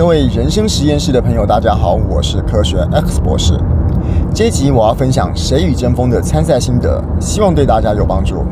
各位人生实验室的朋友，大家好，我是科学 X 博士。这一集我要分享《谁与争锋》的参赛心得，希望对大家有帮助。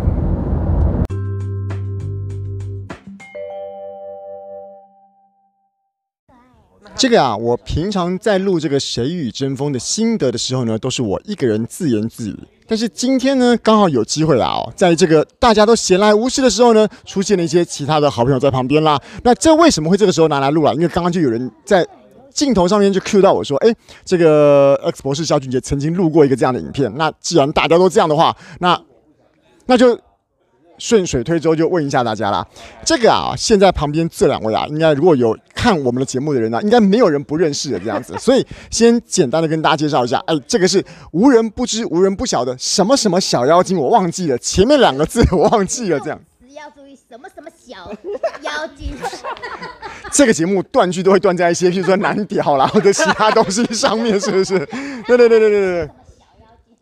这个啊，我平常在录这个《谁与争锋》的心得的时候呢，都是我一个人自言自语。但是今天呢，刚好有机会啊，哦，在这个大家都闲来无事的时候呢，出现了一些其他的好朋友在旁边啦。那这为什么会这个时候拿来录啊？因为刚刚就有人在镜头上面就 cue 到我说，哎，这个 X 博士萧俊杰曾经录过一个这样的影片。那既然大家都这样的话，那那就。顺水推舟，就问一下大家啦。这个啊，现在旁边这两位啊，应该如果有看我们的节目的人呢、啊，应该没有人不认识的这样子。所以先简单的跟大家介绍一下，哎，这个是无人不知、无人不晓的什么什么小妖精，我忘记了前面两个字，我忘记了这样。要注意什么什么小妖精。这个节目断句都会断在一些，譬如说男屌啦或者其他东西上面，是不是？对对对对对对。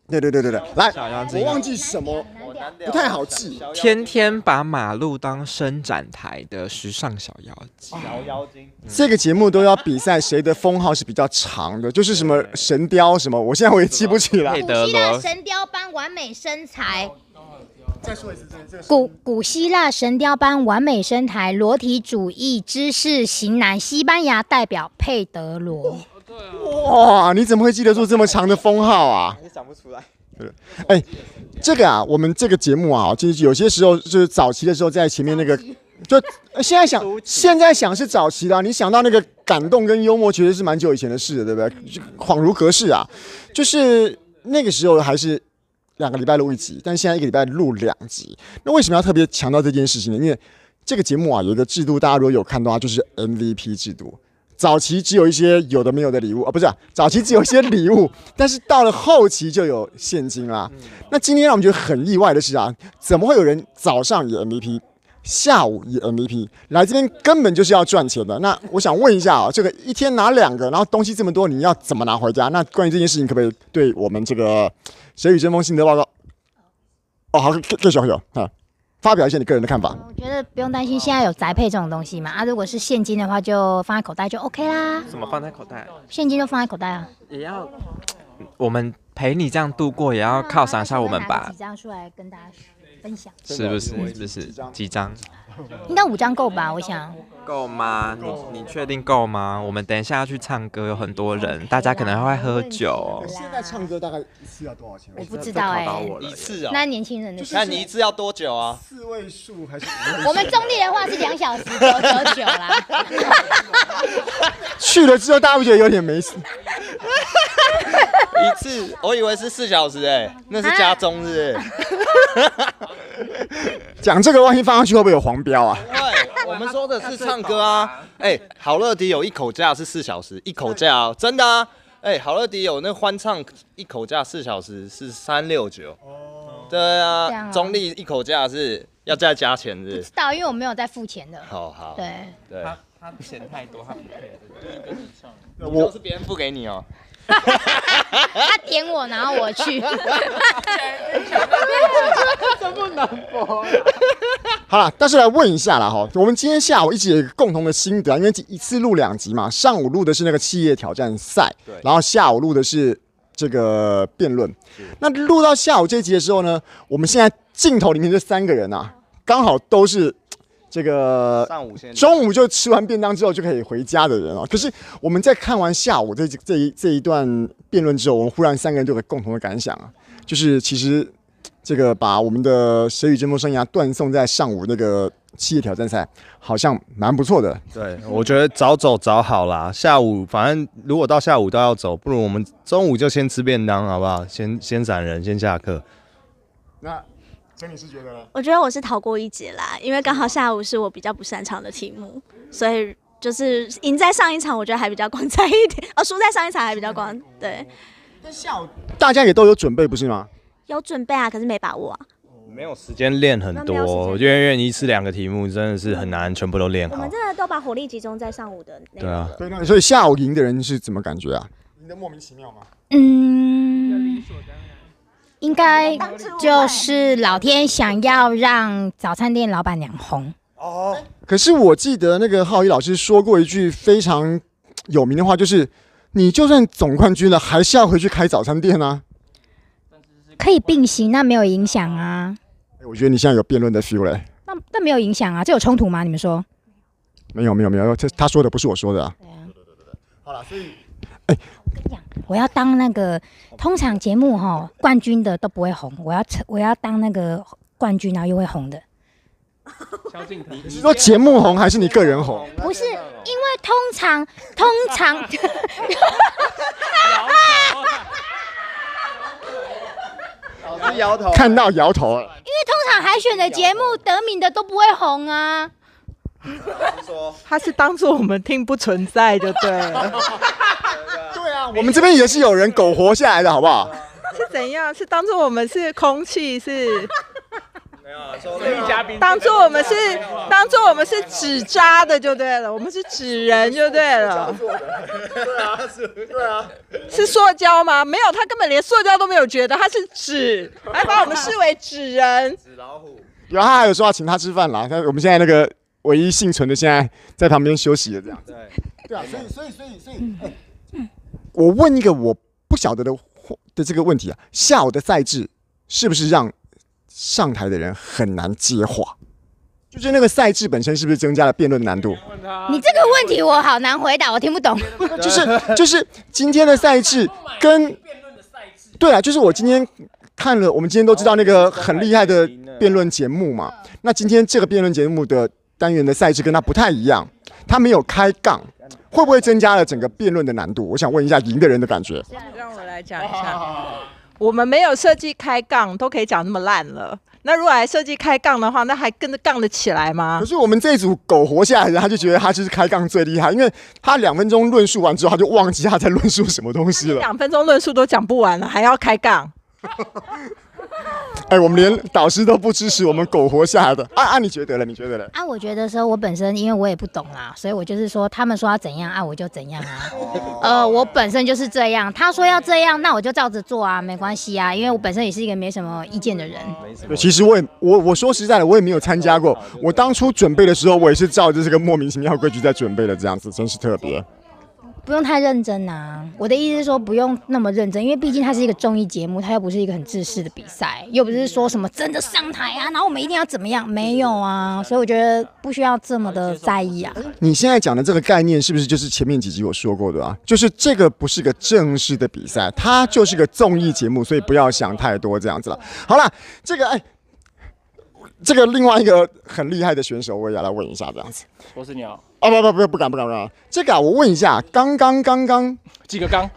对对对对对，来，我忘记什么，不太好记。天天把马路当伸展台的时尚小妖精，小妖精。这个节目都要比赛谁的封号是比较长的，就是什么神雕什么，我现在我也记不起来。古希腊神雕般完美身材。再说一次，这古古希腊神雕般完美身材，裸体主义知识型男，西班牙代表佩德罗。哇，你怎么会记得住这么长的封号啊？也想不出来。对，哎，这个啊，我们这个节目啊，就是有些时候就是早期的时候，在前面那个，就现在想，现在想是早期的啊，你想到那个感动跟幽默，其实是蛮久以前的事了，对不对？就恍如隔世啊，就是那个时候还是两个礼拜录一集，但现在一个礼拜录两集。那为什么要特别强调这件事情呢？因为这个节目啊，有一个制度，大家如果有看的话，就是 MVP 制度。早期只有一些有的没有的礼物啊，不是啊，早期只有一些礼物，但是到了后期就有现金啦。那今天让我们觉得很意外的是啊，怎么会有人早上也 MVP，下午也 MVP 来这边根本就是要赚钱的？那我想问一下啊，这个一天拿两个，然后东西这么多，你要怎么拿回家？那关于这件事情，可不可以对我们这个谁与争锋心得报告？哦，好，各小朋友啊。发表一下你个人的看法。我觉得不用担心，现在有宅配这种东西嘛。啊，如果是现金的话，就放在口袋就 OK 啦。什么放在口袋？现金就放在口袋啊。也要，我们陪你这样度过，也要犒赏一下我们吧。几张出来跟大家分享。是不是？是不是？几张？应该五张够吧？我想。够吗？你你确定够吗？我们等一下要去唱歌，有很多人，大家可能会喝酒。现在唱歌大概一次要多少钱？我不知道哎。一次啊？那年轻人的。那你一次要多久啊？四位数还是？我们中立的话是两小时九九九啦。去了之后，大家不觉得有点没事？一次，我以为是四小时哎，那是加钟是？讲这个万一放上去会不会有黄标啊？对，我们说的是唱歌啊。哎、欸，好乐迪有一口价是四小时，一口价哦，真的啊。哎、欸，好乐迪有那欢唱一口价四小时是三六九。哦。对啊，中立一口价是要再加钱是？不知道，因为我没有在付钱的。好好。对对。他他钱太多，他不配。我都是别人付给你哦。他点我，然后我去。这么难播。好了，但是来问一下啦哈，我们今天下午一起有一个共同的心得，因为一次录两集嘛，上午录的是那个企业挑战赛，对，然后下午录的是这个辩论。那录到下午这一集的时候呢，我们现在镜头里面这三个人啊，刚好都是。这个上午中午就吃完便当之后就可以回家的人啊，可是我们在看完下午这这一这一段辩论之后，我们忽然三个人就有共同的感想啊，就是其实这个把我们的谁与争锋生涯断送在上午那个企业挑战赛，好像蛮不错的。对，我觉得早走早好啦，下午反正如果到下午都要走，不如我们中午就先吃便当好不好？先先闪人，先下课。那。所以你是觉得？我觉得我是逃过一劫啦，因为刚好下午是我比较不擅长的题目，所以就是赢在上一场，我觉得还比较光彩一点，哦，输在上一场还比较光。对。但下午大家也都有准备，不是吗？有准备啊，可是没把握啊。没有时间练很多，我觉得一次两个题目真的是很难全部都练好。我们真的都把火力集中在上午的那个。对啊。对，那所以下午赢的人是怎么感觉啊？赢得莫名其妙吗？嗯。应该就是老天想要让早餐店老板娘红哦。可是我记得那个浩一老师说过一句非常有名的话，就是你就算总冠军了，还是要回去开早餐店啊。可以并行，那没有影响啊。我觉得你现在有辩论的 feel 嘞。那那没有影响啊，这有冲突吗？你们说？没有没有没有，这他说的不是我说的啊。对啊。好了，所以，哎，我跟你讲，我要当那个通常节目哈冠军的都不会红，我要我要当那个冠军然后又会红的。你是说节目红还是你个人红？不是，因为通常通常。老师摇头，看到摇头了。因为通常海选的节目得名的都不会红啊。他是当做我们听不存在就对了。我们这边也是有人苟活下来的，好不好？是怎样？是当做我们是空气是？没有，嘉宾当做我们是当做我们是纸扎的就对了，我们是纸人就对了。对啊，是，对啊，是塑胶吗？没有，他根本连塑胶都没有觉得，他是纸，还把我们视为纸人。纸老虎。然后他还有说要请他吃饭啦，他我们现在那个唯一幸存的，现在在旁边休息的，这样。对，对啊，所以所以所以所以，欸，我问一个我不晓得的的这个问题啊，下午的赛制是不是让？上台的人很难接话，就是那个赛制本身是不是增加了辩论难度？你这个问题我好难回答，我听不懂。就是就是今天的赛制跟辩论的赛制对啊，就是我今天看了，我们今天都知道那个很厉害的辩论节目嘛。那今天这个辩论节目的单元的赛制跟它不太一样，它没有开杠，会不会增加了整个辩论的难度？我想问一下赢的人的感觉。让我来讲一下。我们没有设计开杠，都可以讲那么烂了。那如果还设计开杠的话，那还跟着杠得起来吗？可是我们这一组狗活下来的人，他就觉得他就是开杠最厉害，因为他两分钟论述完之后，他就忘记他在论述什么东西了。两分钟论述都讲不完了，还要开杠？哎、欸，我们连导师都不支持我们苟活下来的啊啊！你觉得了？你觉得了？啊，我觉得说，我本身因为我也不懂啦，所以我就是说，他们说要怎样啊，我就怎样啊。呃，我本身就是这样，他说要这样，那我就照着做啊，没关系啊，因为我本身也是一个没什么意见的人。对，其实我也我我说实在的，我也没有参加过。我当初准备的时候，我也是照着这个莫名其妙规矩在准备的，这样子真是特别。不用太认真呐、啊，我的意思是说不用那么认真，因为毕竟它是一个综艺节目，它又不是一个很正式的比赛，又不是说什么真的上台啊，然后我们一定要怎么样，没有啊，所以我觉得不需要这么的在意啊。你现在讲的这个概念是不是就是前面几集我说过的啊？就是这个不是个正式的比赛，它就是个综艺节目，所以不要想太多这样子了。好了，这个哎。这个另外一个很厉害的选手，我也要来问一下，这样子。我是鸟。啊不不不不敢不敢不敢。这个啊，我问一下，刚刚刚刚 几个刚？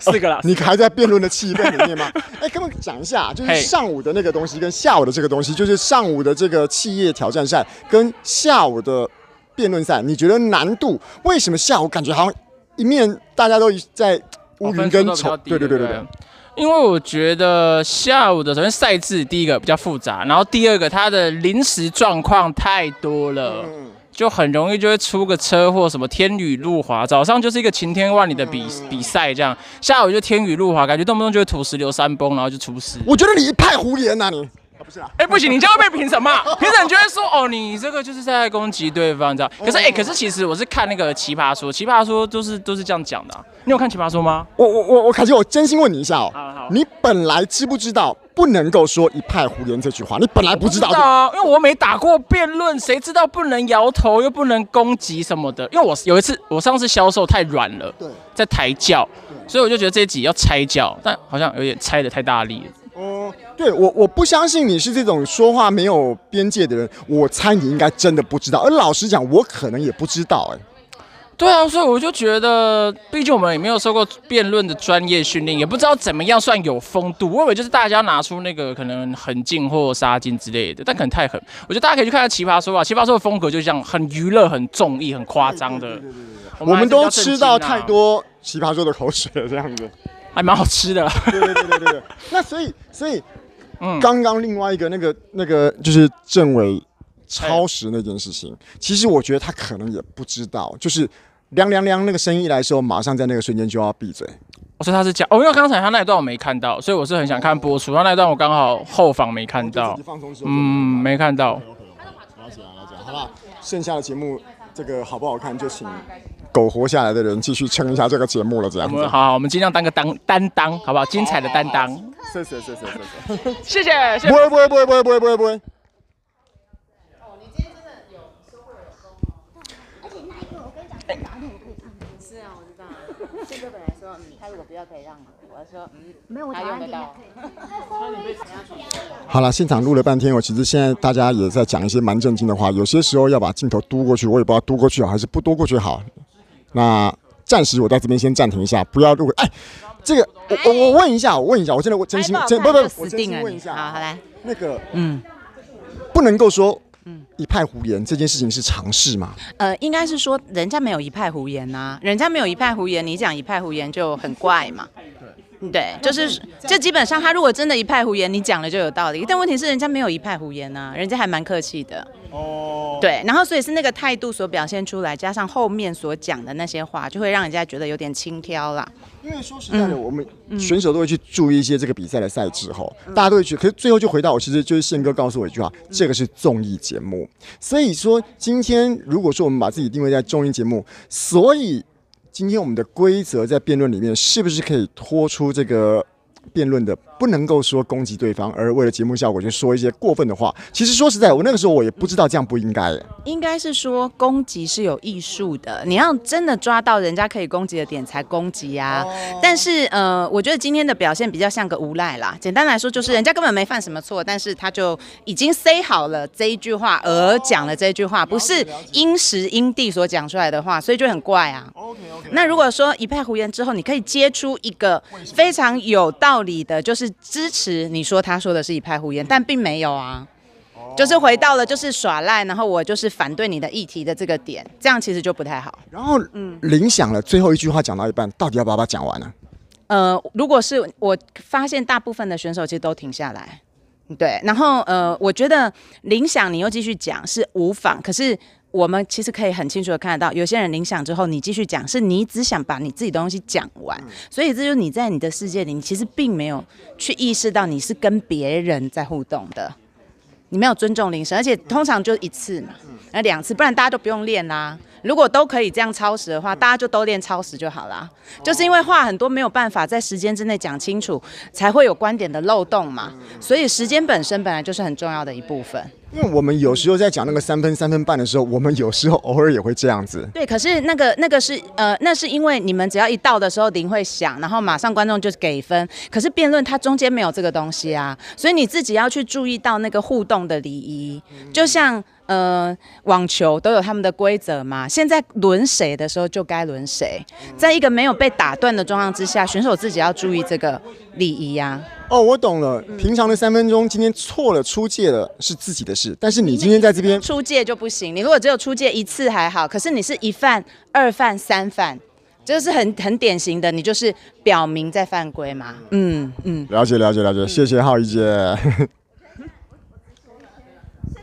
四个了。哦、你还在辩论的气氛里面吗？哎，跟我讲一下，就是上午的那个东西跟下午的这个东西，就是上午的这个企业挑战赛跟下午的辩论赛，你觉得难度为什么下午感觉好像一面大家都在乌云跟丑？对对对对对。因为我觉得下午的首先赛制第一个比较复杂，然后第二个它的临时状况太多了，就很容易就会出个车祸，什么天雨路滑。早上就是一个晴天万里的比比赛这样，下午就天雨路滑，感觉动不动就会土石流山崩，然后就出事。我觉得你一派胡言呐、啊，你。不是啊，哎，不行，你这样会被评审骂，评审就会说，哦，你这个就是在攻击对方，你知道？可是，哎，可是其实我是看那个奇葩说，奇葩说都是都是这样讲的、啊。你有看奇葩说吗？我我我我，凯基，我真心问你一下哦，好好，你本来知不知道不能够说一派胡言这句话？你本来不知道，知道啊，因为我没打过辩论，谁知道不能摇头又不能攻击什么的？因为我有一次我上次销售太软了，对，在抬轿，所以我就觉得这一集要拆轿，但好像有点拆的太大力了。哦，对我我不相信你是这种说话没有边界的人，我猜你应该真的不知道。而老实讲，我可能也不知道。哎，对啊，所以我就觉得，毕竟我们也没有受过辩论的专业训练，也不知道怎么样算有风度。我以为就是大家拿出那个可能狠劲或杀劲之类的，但可能太狠。我觉得大家可以去看看《奇葩说》吧，《奇葩说》的风格就像很娱乐、很综艺、很夸张的。我们都吃到太多《奇葩说》的口水了，这样子。还蛮好吃的，对对对对对。那所以所以，嗯，刚刚另外一个那个那个就是政委超时那件事情，其实我觉得他可能也不知道，就是凉凉凉那个声音一来的时候，马上在那个瞬间就要闭嘴。我说他是讲哦，因为刚才他那一段我没看到，所以我是很想看播出。他那一段我刚好后方没看到，嗯，没看到。了解了解，好了，剩下的节目这个好不好看就请苟活下来的人继续撑一下这个节目了，这样子。我们好，好，我们尽量当个当担当，好不好？精彩的担当。谢谢谢谢谢谢。谢谢。谢谢不会不会不会不会不会不会不会。是啊，我知道。宪哥本来说，嗯，他如果不要可以让我，我说，嗯，没有，他用得到。好了，现场录了半天，我其实现在大家也在讲一些蛮震惊的话，有些时候要把镜头嘟过去，我也不知道嘟过去好还是不嘟过去好。那暂时我在这边先暂停一下，不要录。哎，这个我我我问一下，我问一下，我真的我真心真不不，我真心问一下，好，好来，那个嗯，不能够说。嗯一派胡言这件事情是常事吗？呃，应该是说人家没有一派胡言呐、啊，人家没有一派胡言，你讲一派胡言就很怪嘛。对，就是就基本上他如果真的一派胡言，你讲了就有道理。但问题是人家没有一派胡言呐、啊，人家还蛮客气的。哦。对，然后所以是那个态度所表现出来，加上后面所讲的那些话，就会让人家觉得有点轻佻啦。因为说实在的，嗯、我们选手都会去注意一些这个比赛的赛制哈，嗯、大家都会去。可是最后就回到我，其实就是宪哥告诉我一句话：嗯、这个是综艺节目。所以说，今天如果说我们把自己定位在综艺节目，所以今天我们的规则在辩论里面，是不是可以拖出这个？辩论的不能够说攻击对方，而为了节目效果就说一些过分的话。其实说实在，我那个时候我也不知道这样不应该。应该是说攻击是有艺术的，你要真的抓到人家可以攻击的点才攻击呀。但是呃，我觉得今天的表现比较像个无赖啦。简单来说，就是人家根本没犯什么错，但是他就已经 say 好了这一句话而讲了这一句话，不是因时因地所讲出来的话，所以就很怪啊。那如果说一派胡言之后，你可以接出一个非常有道理。道理的就是支持你说他说的是一派胡言，但并没有啊，就是回到了就是耍赖，然后我就是反对你的议题的这个点，这样其实就不太好。然后，嗯，铃响了最后一句话讲到一半，到底要不要把它讲完呢？呃，如果是我发现大部分的选手其实都停下来，对，然后呃，我觉得铃响你又继续讲是无妨，可是。我们其实可以很清楚的看得到，有些人铃响之后，你继续讲，是你只想把你自己的东西讲完，所以这就是你在你的世界里，你其实并没有去意识到你是跟别人在互动的，你没有尊重铃声，而且通常就一次嘛，那两次，不然大家都不用练啦。如果都可以这样超时的话，大家就都练超时就好啦。就是因为话很多，没有办法在时间之内讲清楚，才会有观点的漏洞嘛。所以时间本身本来就是很重要的一部分。因为我们有时候在讲那个三分、三分半的时候，我们有时候偶尔也会这样子。对，可是那个那个是呃，那是因为你们只要一到的时候铃会响，然后马上观众就给分。可是辩论它中间没有这个东西啊，所以你自己要去注意到那个互动的礼仪，就像。呃，网球都有他们的规则嘛。现在轮谁的时候就该轮谁，在一个没有被打断的状况之下，选手自己要注意这个礼仪呀。哦，我懂了。平常的三分钟，今天错了出界了是自己的事，但是你今天在这边出界就不行。你如果只有出界一次还好，可是你是一犯、二犯、三犯，就是很很典型的，你就是表明在犯规嘛。嗯嗯，了解了解了解，谢谢浩一姐。